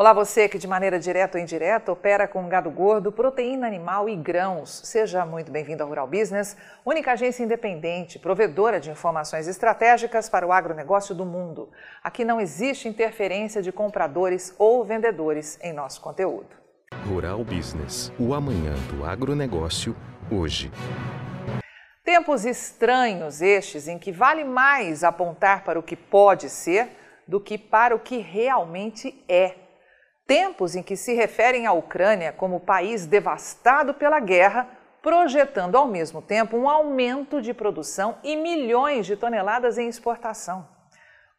Olá, você que de maneira direta ou indireta opera com gado gordo, proteína animal e grãos. Seja muito bem-vindo ao Rural Business, única agência independente, provedora de informações estratégicas para o agronegócio do mundo. Aqui não existe interferência de compradores ou vendedores em nosso conteúdo. Rural Business, o amanhã do agronegócio, hoje. Tempos estranhos estes em que vale mais apontar para o que pode ser do que para o que realmente é tempos em que se referem à Ucrânia como país devastado pela guerra, projetando ao mesmo tempo um aumento de produção e milhões de toneladas em exportação.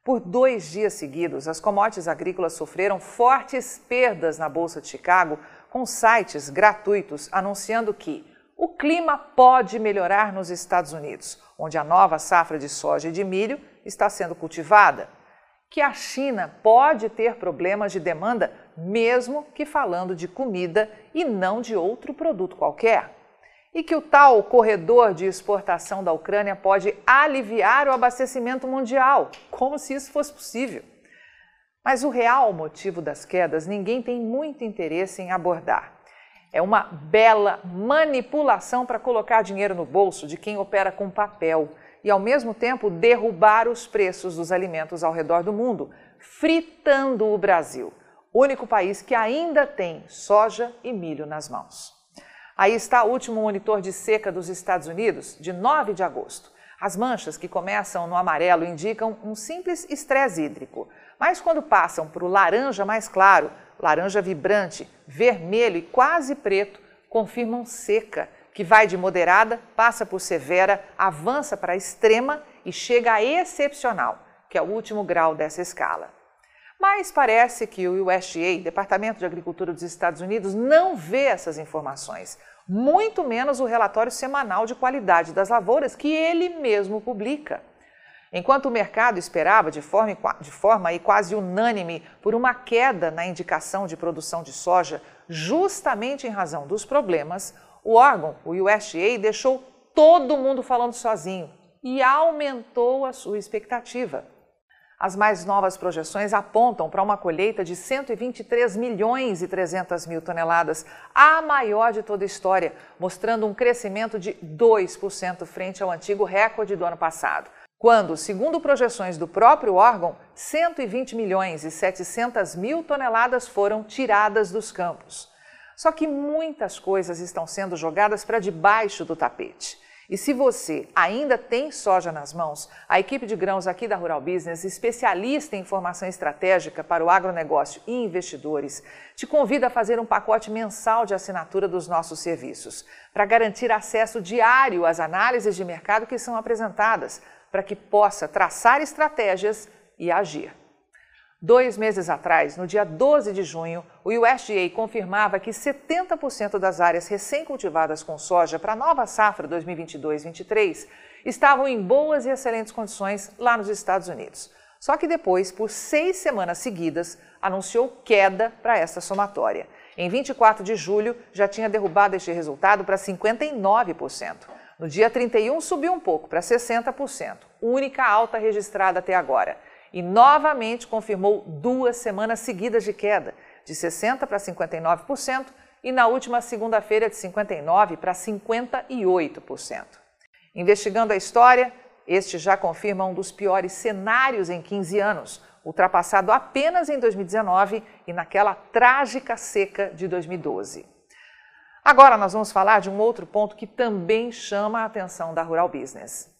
Por dois dias seguidos, as commodities agrícolas sofreram fortes perdas na Bolsa de Chicago, com sites gratuitos anunciando que o clima pode melhorar nos Estados Unidos, onde a nova safra de soja e de milho está sendo cultivada que a China pode ter problemas de demanda, mesmo que falando de comida e não de outro produto qualquer. E que o tal corredor de exportação da Ucrânia pode aliviar o abastecimento mundial, como se isso fosse possível. Mas o real motivo das quedas ninguém tem muito interesse em abordar. É uma bela manipulação para colocar dinheiro no bolso de quem opera com papel e, ao mesmo tempo, derrubar os preços dos alimentos ao redor do mundo, fritando o Brasil, único país que ainda tem soja e milho nas mãos. Aí está o último monitor de seca dos Estados Unidos, de 9 de agosto. As manchas que começam no amarelo indicam um simples estresse hídrico, mas quando passam para o laranja mais claro, laranja vibrante, vermelho e quase preto, confirmam seca que vai de moderada, passa por severa, avança para extrema e chega a excepcional, que é o último grau dessa escala. Mas parece que o USDA, Departamento de Agricultura dos Estados Unidos, não vê essas informações, muito menos o relatório semanal de qualidade das lavouras que ele mesmo publica. Enquanto o mercado esperava de forma, de forma quase unânime por uma queda na indicação de produção de soja, justamente em razão dos problemas, o órgão, o USDA, deixou todo mundo falando sozinho e aumentou a sua expectativa. As mais novas projeções apontam para uma colheita de 123 milhões e 300 mil toneladas, a maior de toda a história, mostrando um crescimento de 2% frente ao antigo recorde do ano passado, quando, segundo projeções do próprio órgão, 120 milhões e 700 mil toneladas foram tiradas dos campos. Só que muitas coisas estão sendo jogadas para debaixo do tapete. E se você ainda tem soja nas mãos, a equipe de grãos aqui da Rural Business, especialista em informação estratégica para o agronegócio e investidores, te convida a fazer um pacote mensal de assinatura dos nossos serviços, para garantir acesso diário às análises de mercado que são apresentadas, para que possa traçar estratégias e agir. Dois meses atrás, no dia 12 de junho, o USDA confirmava que 70% das áreas recém-cultivadas com soja para a nova safra 2022-23 estavam em boas e excelentes condições lá nos Estados Unidos. Só que depois, por seis semanas seguidas, anunciou queda para essa somatória. Em 24 de julho, já tinha derrubado este resultado para 59%. No dia 31, subiu um pouco para 60%, única alta registrada até agora e novamente confirmou duas semanas seguidas de queda, de 60% para 59%, e na última segunda-feira de 59% para 58%. Investigando a história, este já confirma um dos piores cenários em 15 anos, ultrapassado apenas em 2019 e naquela trágica seca de 2012. Agora nós vamos falar de um outro ponto que também chama a atenção da Rural Business.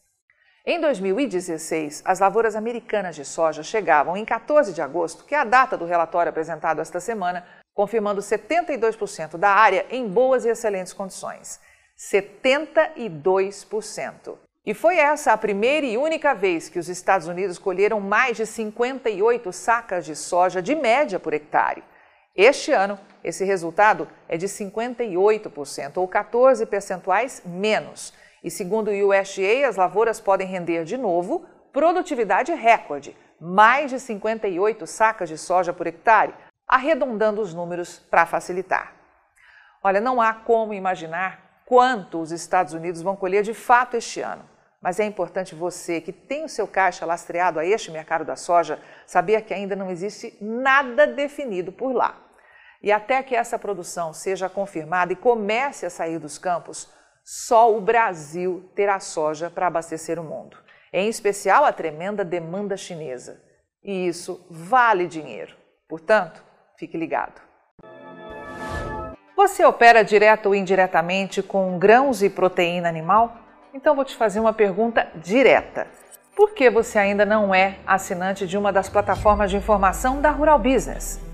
Em 2016, as lavouras americanas de soja chegavam em 14 de agosto, que é a data do relatório apresentado esta semana, confirmando 72% da área em boas e excelentes condições. 72%. E foi essa a primeira e única vez que os Estados Unidos colheram mais de 58 sacas de soja de média por hectare. Este ano, esse resultado é de 58%, ou 14 percentuais menos. E segundo o USDA, as lavouras podem render de novo produtividade recorde, mais de 58 sacas de soja por hectare, arredondando os números para facilitar. Olha, não há como imaginar quanto os Estados Unidos vão colher de fato este ano. Mas é importante você que tem o seu caixa lastreado a este mercado da soja saber que ainda não existe nada definido por lá. E até que essa produção seja confirmada e comece a sair dos campos, só o Brasil terá soja para abastecer o mundo, em especial a tremenda demanda chinesa. E isso vale dinheiro. Portanto, fique ligado. Você opera direto ou indiretamente com grãos e proteína animal? Então vou te fazer uma pergunta direta. Por que você ainda não é assinante de uma das plataformas de informação da Rural Business?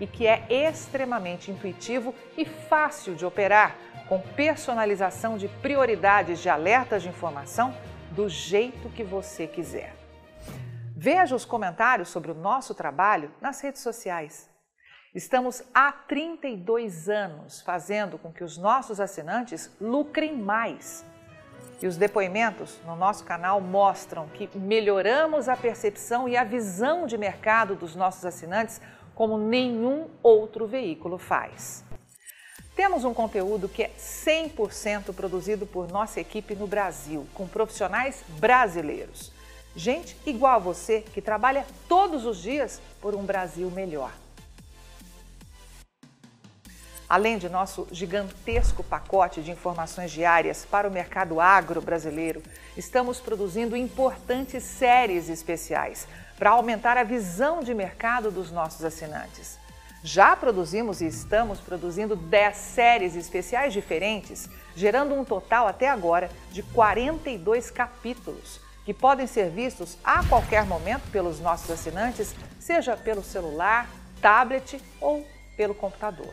e que é extremamente intuitivo e fácil de operar, com personalização de prioridades de alertas de informação do jeito que você quiser. Veja os comentários sobre o nosso trabalho nas redes sociais. Estamos há 32 anos fazendo com que os nossos assinantes lucrem mais. E os depoimentos no nosso canal mostram que melhoramos a percepção e a visão de mercado dos nossos assinantes como nenhum outro veículo faz. Temos um conteúdo que é 100% produzido por nossa equipe no Brasil, com profissionais brasileiros. Gente igual a você que trabalha todos os dias por um Brasil melhor. Além de nosso gigantesco pacote de informações diárias para o mercado agro brasileiro, estamos produzindo importantes séries especiais para aumentar a visão de mercado dos nossos assinantes. Já produzimos e estamos produzindo 10 séries especiais diferentes, gerando um total até agora de 42 capítulos, que podem ser vistos a qualquer momento pelos nossos assinantes, seja pelo celular, tablet ou pelo computador.